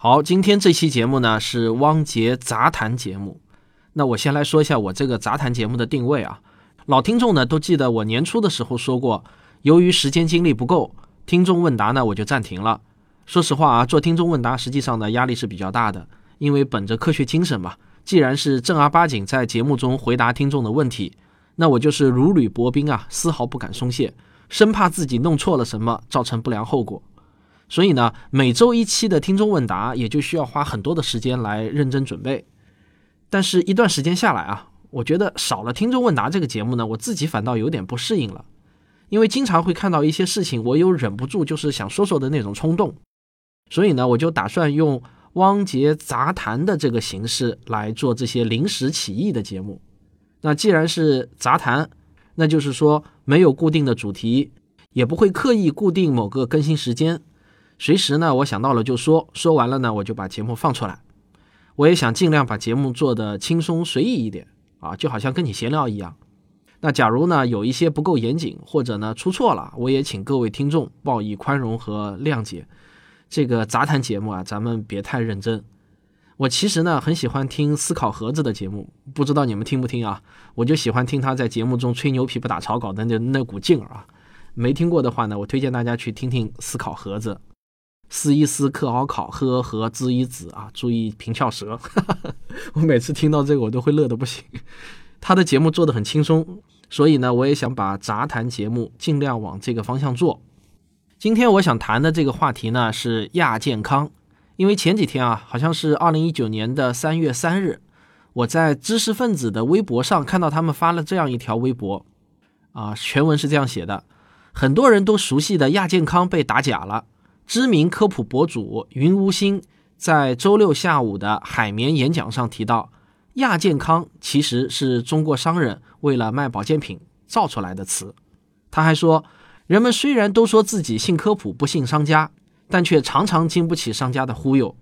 好，今天这期节目呢是汪杰杂谈节目。那我先来说一下我这个杂谈节目的定位啊。老听众呢都记得我年初的时候说过，由于时间精力不够，听众问答呢我就暂停了。说实话啊，做听众问答实际上呢压力是比较大的，因为本着科学精神嘛，既然是正儿八经在节目中回答听众的问题，那我就是如履薄冰啊，丝毫不敢松懈，生怕自己弄错了什么，造成不良后果。所以呢，每周一期的听众问答也就需要花很多的时间来认真准备。但是，一段时间下来啊，我觉得少了听众问答这个节目呢，我自己反倒有点不适应了。因为经常会看到一些事情，我有忍不住就是想说说的那种冲动。所以呢，我就打算用汪杰杂谈的这个形式来做这些临时起意的节目。那既然是杂谈，那就是说没有固定的主题，也不会刻意固定某个更新时间。随时呢，我想到了就说，说完了呢，我就把节目放出来。我也想尽量把节目做得轻松随意一点啊，就好像跟你闲聊一样。那假如呢有一些不够严谨，或者呢出错了，我也请各位听众报以宽容和谅解。这个杂谈节目啊，咱们别太认真。我其实呢很喜欢听思考盒子的节目，不知道你们听不听啊？我就喜欢听他在节目中吹牛皮不打草稿的那那股劲儿啊。没听过的话呢，我推荐大家去听听思考盒子。思一思，克考考，呵和知一子啊！注意平翘舌。我每次听到这个，我都会乐得不行。他的节目做的很轻松，所以呢，我也想把杂谈节目尽量往这个方向做。今天我想谈的这个话题呢是亚健康，因为前几天啊，好像是二零一九年的三月三日，我在知识分子的微博上看到他们发了这样一条微博，啊，全文是这样写的：很多人都熟悉的亚健康被打假了。知名科普博主云无心在周六下午的海绵演讲上提到，亚健康其实是中国商人为了卖保健品造出来的词。他还说，人们虽然都说自己信科普不信商家，但却常常经不起商家的忽悠。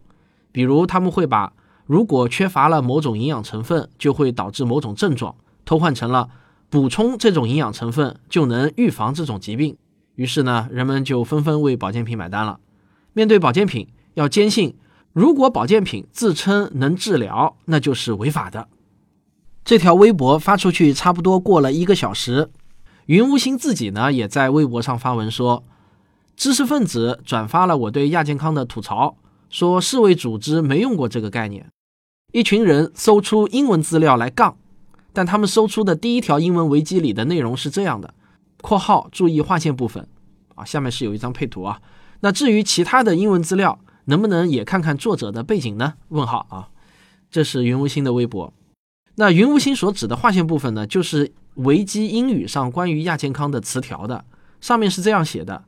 比如，他们会把如果缺乏了某种营养成分就会导致某种症状，偷换成了补充这种营养成分就能预防这种疾病。于是呢，人们就纷纷为保健品买单了。面对保健品，要坚信，如果保健品自称能治疗，那就是违法的。这条微博发出去，差不多过了一个小时，云无心自己呢也在微博上发文说，知识分子转发了我对亚健康的吐槽，说世卫组织没用过这个概念。一群人搜出英文资料来杠，但他们搜出的第一条英文维基里的内容是这样的。括号注意划线部分，啊，下面是有一张配图啊。那至于其他的英文资料，能不能也看看作者的背景呢？问号啊，这是云无心的微博。那云无心所指的划线部分呢，就是维基英语上关于亚健康的词条的，上面是这样写的：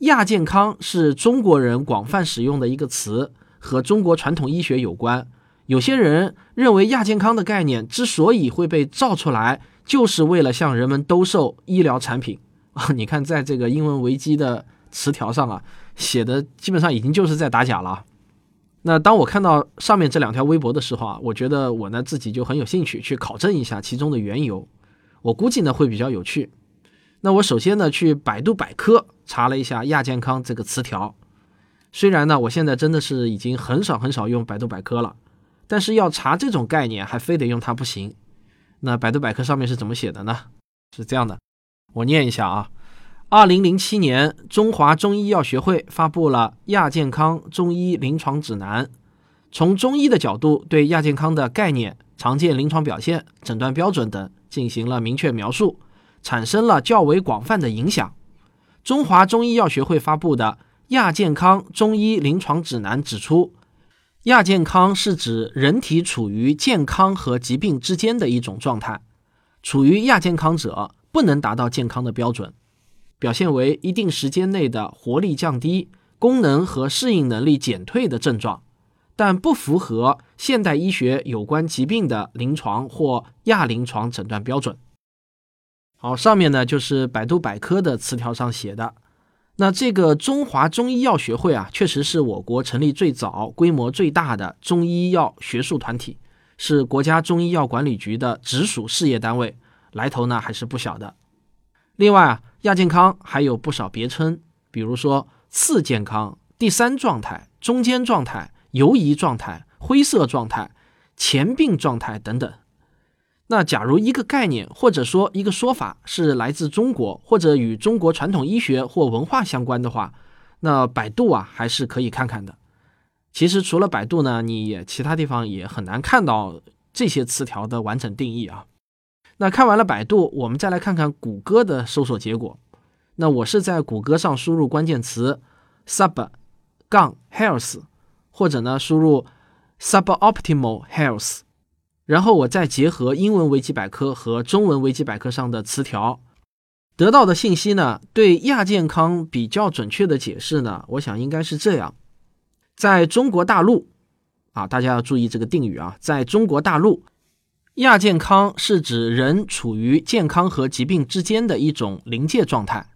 亚健康是中国人广泛使用的一个词，和中国传统医学有关。有些人认为亚健康的概念之所以会被造出来。就是为了向人们兜售医疗产品 啊！你看，在这个英文维基的词条上啊，写的基本上已经就是在打假了。那当我看到上面这两条微博的时候啊，我觉得我呢自己就很有兴趣去考证一下其中的缘由。我估计呢会比较有趣。那我首先呢去百度百科查了一下“亚健康”这个词条。虽然呢我现在真的是已经很少很少用百度百科了，但是要查这种概念还非得用它不行。那百度百科上面是怎么写的呢？是这样的，我念一下啊。二零零七年，中华中医药学会发布了《亚健康中医临床指南》，从中医的角度对亚健康的概念、常见临床表现、诊断标准等进行了明确描述，产生了较为广泛的影响。中华中医药学会发布的《亚健康中医临床指南》指出。亚健康是指人体处于健康和疾病之间的一种状态，处于亚健康者不能达到健康的标准，表现为一定时间内的活力降低、功能和适应能力减退的症状，但不符合现代医学有关疾病的临床或亚临床诊断标准。好，上面呢就是百度百科的词条上写的。那这个中华中医药学会啊，确实是我国成立最早、规模最大的中医药学术团体，是国家中医药管理局的直属事业单位，来头呢还是不小的。另外啊，亚健康还有不少别称，比如说次健康、第三状态、中间状态、游移状态、灰色状态、前病状态等等。那假如一个概念或者说一个说法是来自中国或者与中国传统医学或文化相关的话，那百度啊还是可以看看的。其实除了百度呢，你也其他地方也很难看到这些词条的完整定义啊。那看完了百度，我们再来看看谷歌的搜索结果。那我是在谷歌上输入关键词 “sub 杠 health”，或者呢输入 “suboptimal health”，然后我再结合英文维基百科和中文维基百科上的词条，得到的信息呢，对亚健康比较准确的解释呢，我想应该是这样：在中国大陆，啊，大家要注意这个定语啊，在中国大陆。亚健康是指人处于健康和疾病之间的一种临界状态，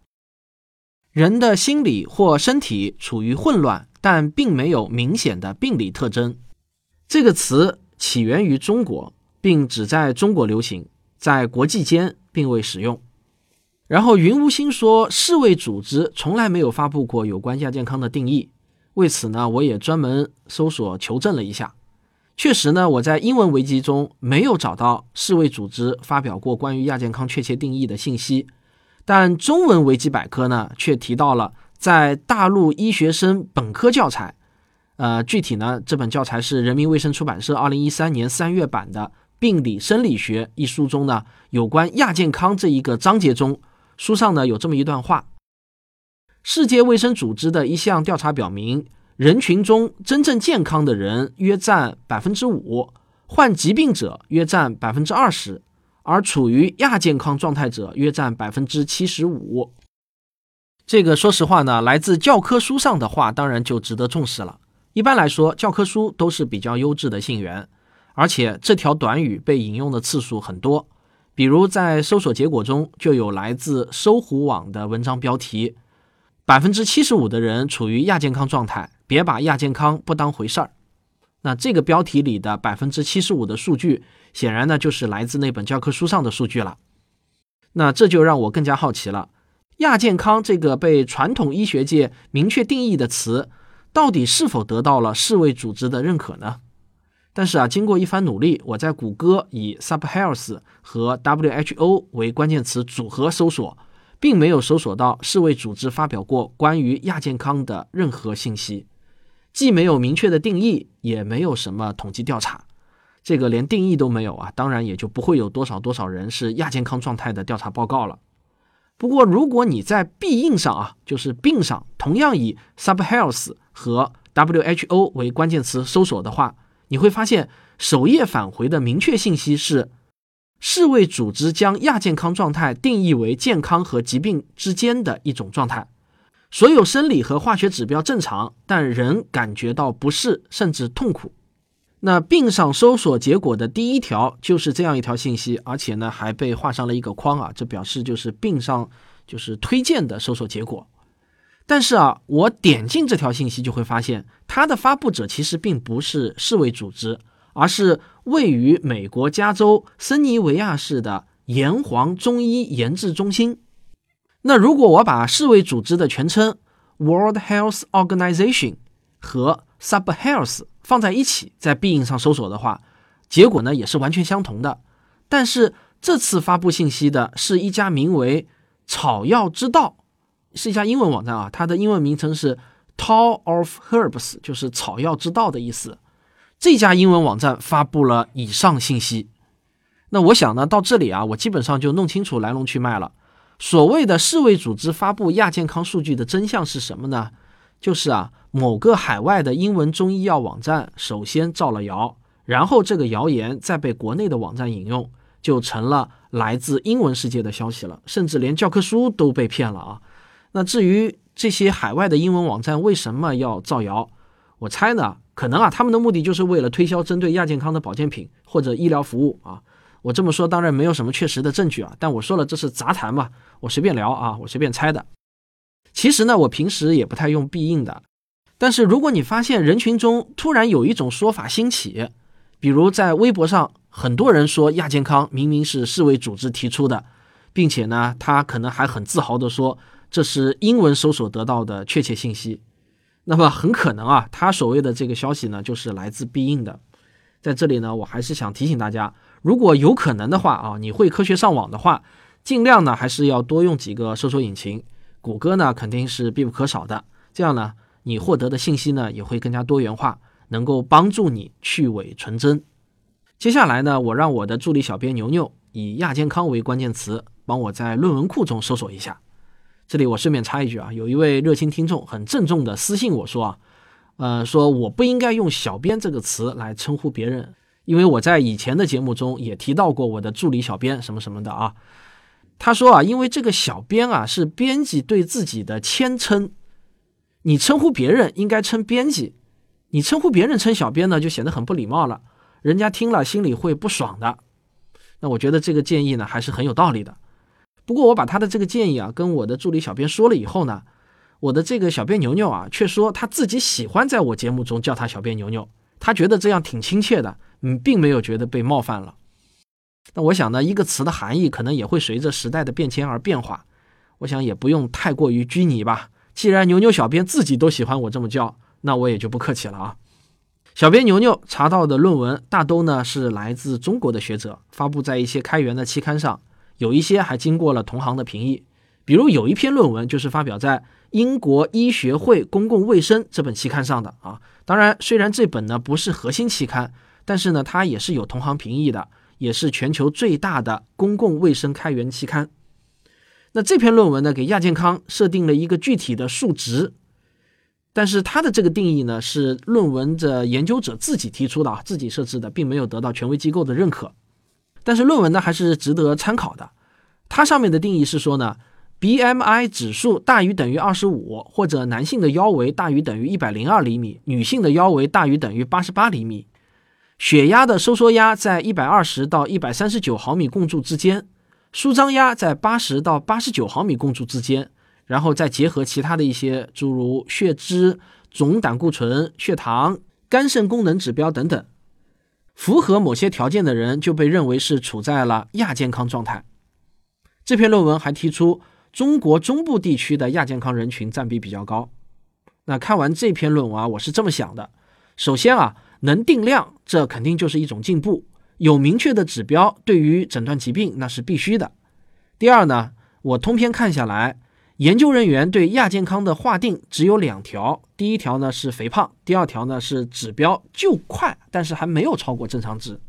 人的心理或身体处于混乱，但并没有明显的病理特征。这个词起源于中国，并只在中国流行，在国际间并未使用。然后云无心说，世卫组织从来没有发布过有关亚健康的定义。为此呢，我也专门搜索求证了一下。确实呢，我在英文维基中没有找到世卫组织发表过关于亚健康确切定义的信息，但中文维基百科呢却提到了在大陆医学生本科教材，呃，具体呢这本教材是人民卫生出版社二零一三年三月版的《病理生理学》一书中呢有关亚健康这一个章节中，书上呢有这么一段话：世界卫生组织的一项调查表明。人群中真正健康的人约占百分之五，患疾病者约占百分之二十，而处于亚健康状态者约占百分之七十五。这个说实话呢，来自教科书上的话，当然就值得重视了。一般来说，教科书都是比较优质的信源，而且这条短语被引用的次数很多。比如在搜索结果中，就有来自搜狐网的文章标题：百分之七十五的人处于亚健康状态。别把亚健康不当回事儿。那这个标题里的百分之七十五的数据，显然呢就是来自那本教科书上的数据了。那这就让我更加好奇了：亚健康这个被传统医学界明确定义的词，到底是否得到了世卫组织的认可呢？但是啊，经过一番努力，我在谷歌以 “sub health” 和 “WHO” 为关键词组合搜索，并没有搜索到世卫组织发表过关于亚健康的任何信息。既没有明确的定义，也没有什么统计调查，这个连定义都没有啊，当然也就不会有多少多少人是亚健康状态的调查报告了。不过，如果你在必应上啊，就是病上，同样以 sub health 和 WHO 为关键词搜索的话，你会发现首页返回的明确信息是，世卫组织将亚健康状态定义为健康和疾病之间的一种状态。所有生理和化学指标正常，但人感觉到不适甚至痛苦。那病上搜索结果的第一条就是这样一条信息，而且呢还被画上了一个框啊，这表示就是病上就是推荐的搜索结果。但是啊，我点进这条信息就会发现，它的发布者其实并不是世卫组织，而是位于美国加州森尼维亚市的炎黄中医研制中心。那如果我把世卫组织的全称 World Health Organization 和 Sub Health 放在一起，在必应上搜索的话，结果呢也是完全相同的。但是这次发布信息的是一家名为“草药之道”，是一家英文网站啊，它的英文名称是 Tall of Herbs，就是草药之道的意思。这家英文网站发布了以上信息。那我想呢，到这里啊，我基本上就弄清楚来龙去脉了。所谓的世卫组织发布亚健康数据的真相是什么呢？就是啊，某个海外的英文中医药网站首先造了谣，然后这个谣言再被国内的网站引用，就成了来自英文世界的消息了，甚至连教科书都被骗了啊！那至于这些海外的英文网站为什么要造谣，我猜呢，可能啊，他们的目的就是为了推销针对亚健康的保健品或者医疗服务啊。我这么说当然没有什么确实的证据啊，但我说了这是杂谈嘛，我随便聊啊，我随便猜的。其实呢，我平时也不太用必应的，但是如果你发现人群中突然有一种说法兴起，比如在微博上很多人说亚健康明明是世卫组织提出的，并且呢，他可能还很自豪地说这是英文搜索得到的确切信息，那么很可能啊，他所谓的这个消息呢，就是来自必应的。在这里呢，我还是想提醒大家，如果有可能的话啊，你会科学上网的话，尽量呢还是要多用几个搜索引擎，谷歌呢肯定是必不可少的。这样呢，你获得的信息呢也会更加多元化，能够帮助你去伪存真。接下来呢，我让我的助理小编牛牛以亚健康为关键词，帮我在论文库中搜索一下。这里我顺便插一句啊，有一位热心听众很郑重的私信我说啊。呃，说我不应该用“小编”这个词来称呼别人，因为我在以前的节目中也提到过我的助理小编什么什么的啊。他说啊，因为这个“小编”啊是编辑对自己的谦称，你称呼别人应该称编辑，你称呼别人称小编呢，就显得很不礼貌了，人家听了心里会不爽的。那我觉得这个建议呢还是很有道理的。不过我把他的这个建议啊跟我的助理小编说了以后呢。我的这个小编牛牛啊，却说他自己喜欢在我节目中叫他小编牛牛，他觉得这样挺亲切的，嗯，并没有觉得被冒犯了。那我想呢，一个词的含义可能也会随着时代的变迁而变化，我想也不用太过于拘泥吧。既然牛牛小编自己都喜欢我这么叫，那我也就不客气了啊。小编牛牛查到的论文大都呢是来自中国的学者，发布在一些开源的期刊上，有一些还经过了同行的评议，比如有一篇论文就是发表在。英国医学会公共卫生这本期刊上的啊，当然，虽然这本呢不是核心期刊，但是呢，它也是有同行评议的，也是全球最大的公共卫生开源期刊。那这篇论文呢，给亚健康设定了一个具体的数值，但是它的这个定义呢，是论文的研究者自己提出的啊，自己设置的，并没有得到权威机构的认可。但是论文呢，还是值得参考的。它上面的定义是说呢。BMI 指数大于等于二十五，或者男性的腰围大于等于一百零二厘米，女性的腰围大于等于八十八厘米，血压的收缩压在一百二十到一百三十九毫米汞柱之间，舒张压在八十到八十九毫米汞柱之间，然后再结合其他的一些诸如血脂、总胆固醇、血糖、肝肾功能指标等等，符合某些条件的人就被认为是处在了亚健康状态。这篇论文还提出。中国中部地区的亚健康人群占比比较高。那看完这篇论文啊，我是这么想的：首先啊，能定量，这肯定就是一种进步；有明确的指标，对于诊断疾病那是必须的。第二呢，我通篇看下来，研究人员对亚健康的划定只有两条：第一条呢是肥胖，第二条呢是指标就快，但是还没有超过正常值。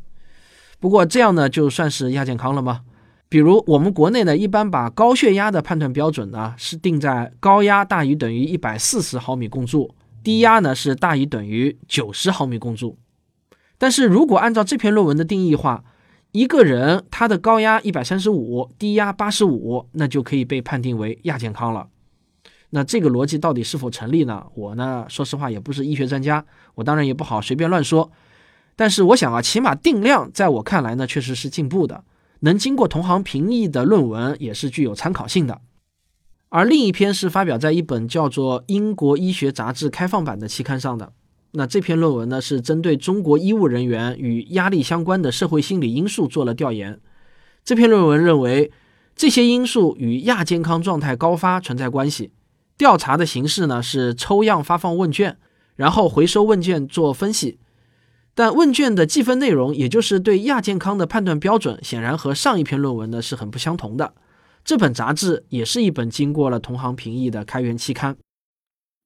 不过这样呢，就算是亚健康了吗？比如我们国内呢，一般把高血压的判断标准呢是定在高压大于等于一百四十毫米汞柱，低压呢是大于等于九十毫米汞柱。但是如果按照这篇论文的定义话，一个人他的高压一百三十五，低压八十五，那就可以被判定为亚健康了。那这个逻辑到底是否成立呢？我呢，说实话也不是医学专家，我当然也不好随便乱说。但是我想啊，起码定量在我看来呢，确实是进步的。能经过同行评议的论文也是具有参考性的，而另一篇是发表在一本叫做《英国医学杂志开放版》的期刊上的。那这篇论文呢，是针对中国医务人员与压力相关的社会心理因素做了调研。这篇论文认为，这些因素与亚健康状态高发存在关系。调查的形式呢是抽样发放问卷，然后回收问卷做分析。但问卷的计分内容，也就是对亚健康的判断标准，显然和上一篇论文呢是很不相同的。这本杂志也是一本经过了同行评议的开源期刊。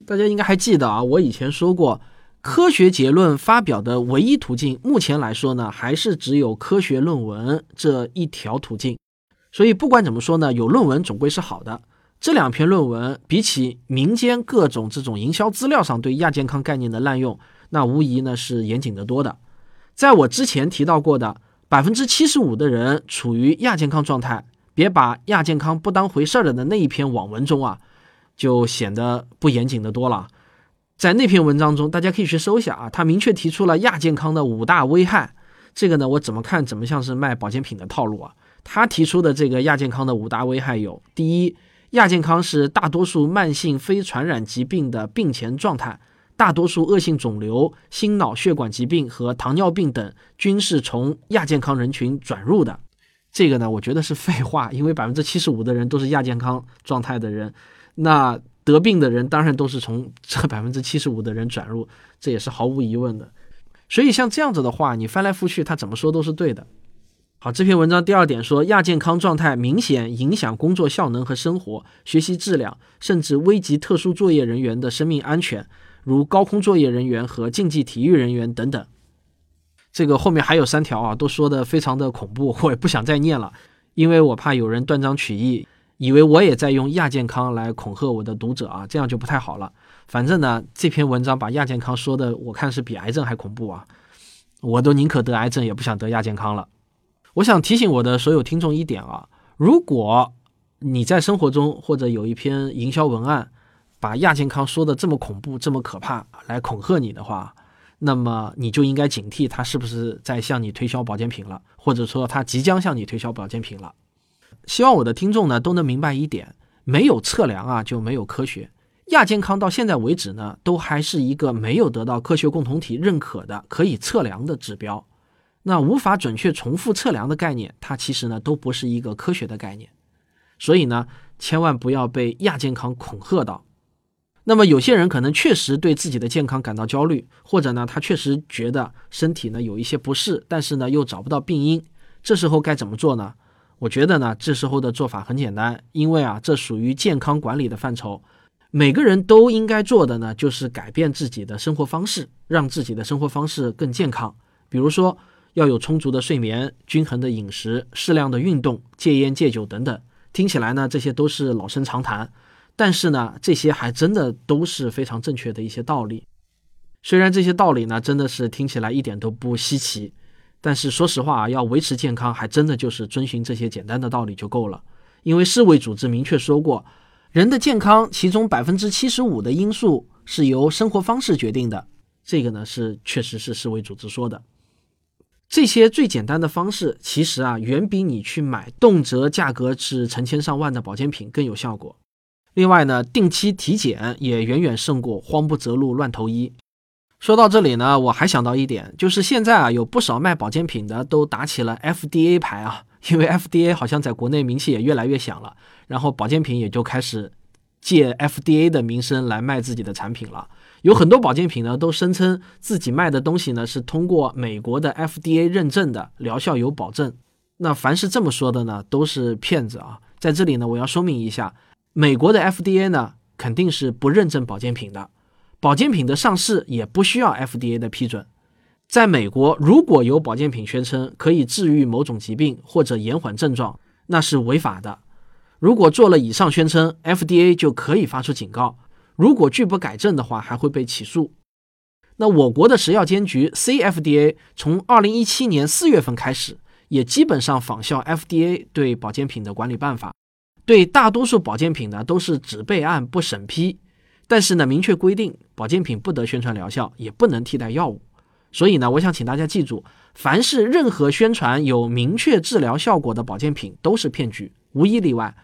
大家应该还记得啊，我以前说过，科学结论发表的唯一途径，目前来说呢，还是只有科学论文这一条途径。所以不管怎么说呢，有论文总归是好的。这两篇论文比起民间各种这种营销资料上对亚健康概念的滥用。那无疑呢是严谨得多的，在我之前提到过的百分之七十五的人处于亚健康状态，别把亚健康不当回事儿的那一篇网文中啊，就显得不严谨的多了。在那篇文章中，大家可以去搜一下啊，他明确提出了亚健康的五大危害。这个呢，我怎么看怎么像是卖保健品的套路啊？他提出的这个亚健康的五大危害有：第一，亚健康是大多数慢性非传染疾病的病前状态。大多数恶性肿瘤、心脑血管疾病和糖尿病等均是从亚健康人群转入的。这个呢，我觉得是废话，因为百分之七十五的人都是亚健康状态的人，那得病的人当然都是从这百分之七十五的人转入，这也是毫无疑问的。所以像这样子的话，你翻来覆去，他怎么说都是对的。好，这篇文章第二点说，亚健康状态明显影响工作效能和生活、学习质量，甚至危及特殊作业人员的生命安全，如高空作业人员和竞技体育人员等等。这个后面还有三条啊，都说的非常的恐怖，我也不想再念了，因为我怕有人断章取义。以为我也在用亚健康来恐吓我的读者啊，这样就不太好了。反正呢，这篇文章把亚健康说的，我看是比癌症还恐怖啊！我都宁可得癌症，也不想得亚健康了。我想提醒我的所有听众一点啊，如果你在生活中或者有一篇营销文案，把亚健康说的这么恐怖、这么可怕来恐吓你的话，那么你就应该警惕他是不是在向你推销保健品了，或者说他即将向你推销保健品了。希望我的听众呢都能明白一点：没有测量啊，就没有科学。亚健康到现在为止呢，都还是一个没有得到科学共同体认可的可以测量的指标。那无法准确重复测量的概念，它其实呢都不是一个科学的概念。所以呢，千万不要被亚健康恐吓到。那么有些人可能确实对自己的健康感到焦虑，或者呢他确实觉得身体呢有一些不适，但是呢又找不到病因，这时候该怎么做呢？我觉得呢，这时候的做法很简单，因为啊，这属于健康管理的范畴。每个人都应该做的呢，就是改变自己的生活方式，让自己的生活方式更健康。比如说，要有充足的睡眠、均衡的饮食、适量的运动、戒烟戒酒等等。听起来呢，这些都是老生常谈，但是呢，这些还真的都是非常正确的一些道理。虽然这些道理呢，真的是听起来一点都不稀奇。但是说实话啊，要维持健康，还真的就是遵循这些简单的道理就够了。因为世卫组织明确说过，人的健康其中百分之七十五的因素是由生活方式决定的。这个呢是确实是世卫组织说的。这些最简单的方式，其实啊远比你去买动辄价格是成千上万的保健品更有效果。另外呢，定期体检也远远胜过慌不择路乱投医。说到这里呢，我还想到一点，就是现在啊，有不少卖保健品的都打起了 FDA 牌啊，因为 FDA 好像在国内名气也越来越响了，然后保健品也就开始借 FDA 的名声来卖自己的产品了。有很多保健品呢，都声称自己卖的东西呢是通过美国的 FDA 认证的，疗效有保证。那凡是这么说的呢，都是骗子啊！在这里呢，我要说明一下，美国的 FDA 呢肯定是不认证保健品的。保健品的上市也不需要 FDA 的批准。在美国，如果有保健品宣称可以治愈某种疾病或者延缓症状，那是违法的。如果做了以上宣称，FDA 就可以发出警告。如果拒不改正的话，还会被起诉。那我国的食药监局 CFDA 从2017年4月份开始，也基本上仿效 FDA 对保健品的管理办法，对大多数保健品呢都是只备案不审批。但是呢，明确规定保健品不得宣传疗效，也不能替代药物。所以呢，我想请大家记住，凡是任何宣传有明确治疗效果的保健品都是骗局，无一例外。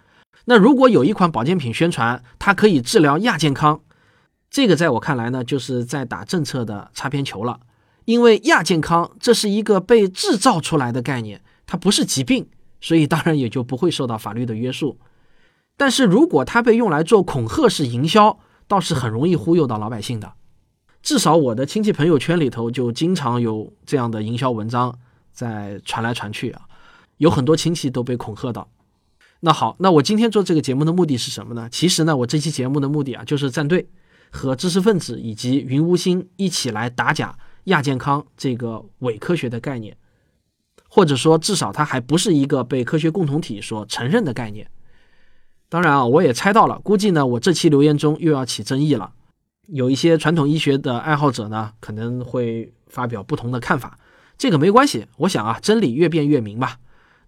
那如果有一款保健品宣传它可以治疗亚健康，这个在我看来呢，就是在打政策的擦边球了。因为亚健康这是一个被制造出来的概念，它不是疾病，所以当然也就不会受到法律的约束。但是如果它被用来做恐吓式营销，倒是很容易忽悠到老百姓的，至少我的亲戚朋友圈里头就经常有这样的营销文章在传来传去啊，有很多亲戚都被恐吓到。那好，那我今天做这个节目的目的是什么呢？其实呢，我这期节目的目的啊，就是站队，和知识分子以及云无心一起来打假亚健康这个伪科学的概念，或者说至少它还不是一个被科学共同体所承认的概念。当然啊，我也猜到了，估计呢，我这期留言中又要起争议了。有一些传统医学的爱好者呢，可能会发表不同的看法。这个没关系，我想啊，真理越辩越明吧。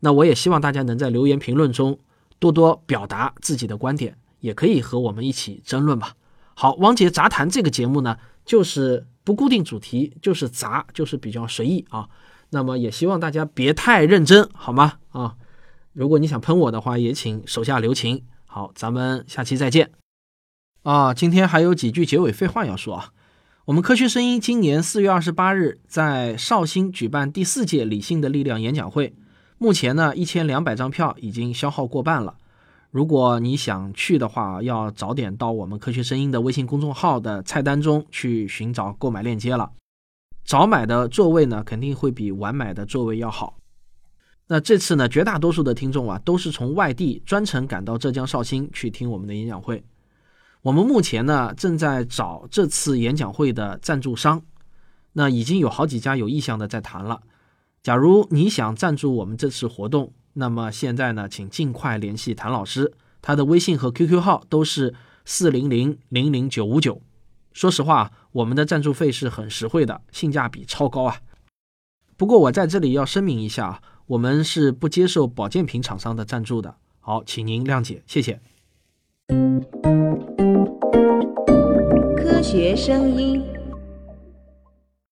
那我也希望大家能在留言评论中多多表达自己的观点，也可以和我们一起争论吧。好，汪杰杂谈这个节目呢，就是不固定主题，就是杂，就是比较随意啊。那么也希望大家别太认真，好吗？啊，如果你想喷我的话，也请手下留情。好，咱们下期再见。啊，今天还有几句结尾废话要说啊。我们科学声音今年四月二十八日在绍兴举办第四届理性的力量演讲会，目前呢一千两百张票已经消耗过半了。如果你想去的话，要早点到我们科学声音的微信公众号的菜单中去寻找购买链接了。早买的座位呢，肯定会比晚买的座位要好。那这次呢，绝大多数的听众啊，都是从外地专程赶到浙江绍兴去听我们的演讲会。我们目前呢，正在找这次演讲会的赞助商，那已经有好几家有意向的在谈了。假如你想赞助我们这次活动，那么现在呢，请尽快联系谭老师，他的微信和 QQ 号都是四零零零零九五九。说实话，我们的赞助费是很实惠的，性价比超高啊。不过我在这里要声明一下啊，我们是不接受保健品厂商的赞助的。好，请您谅解，谢谢。科学声音。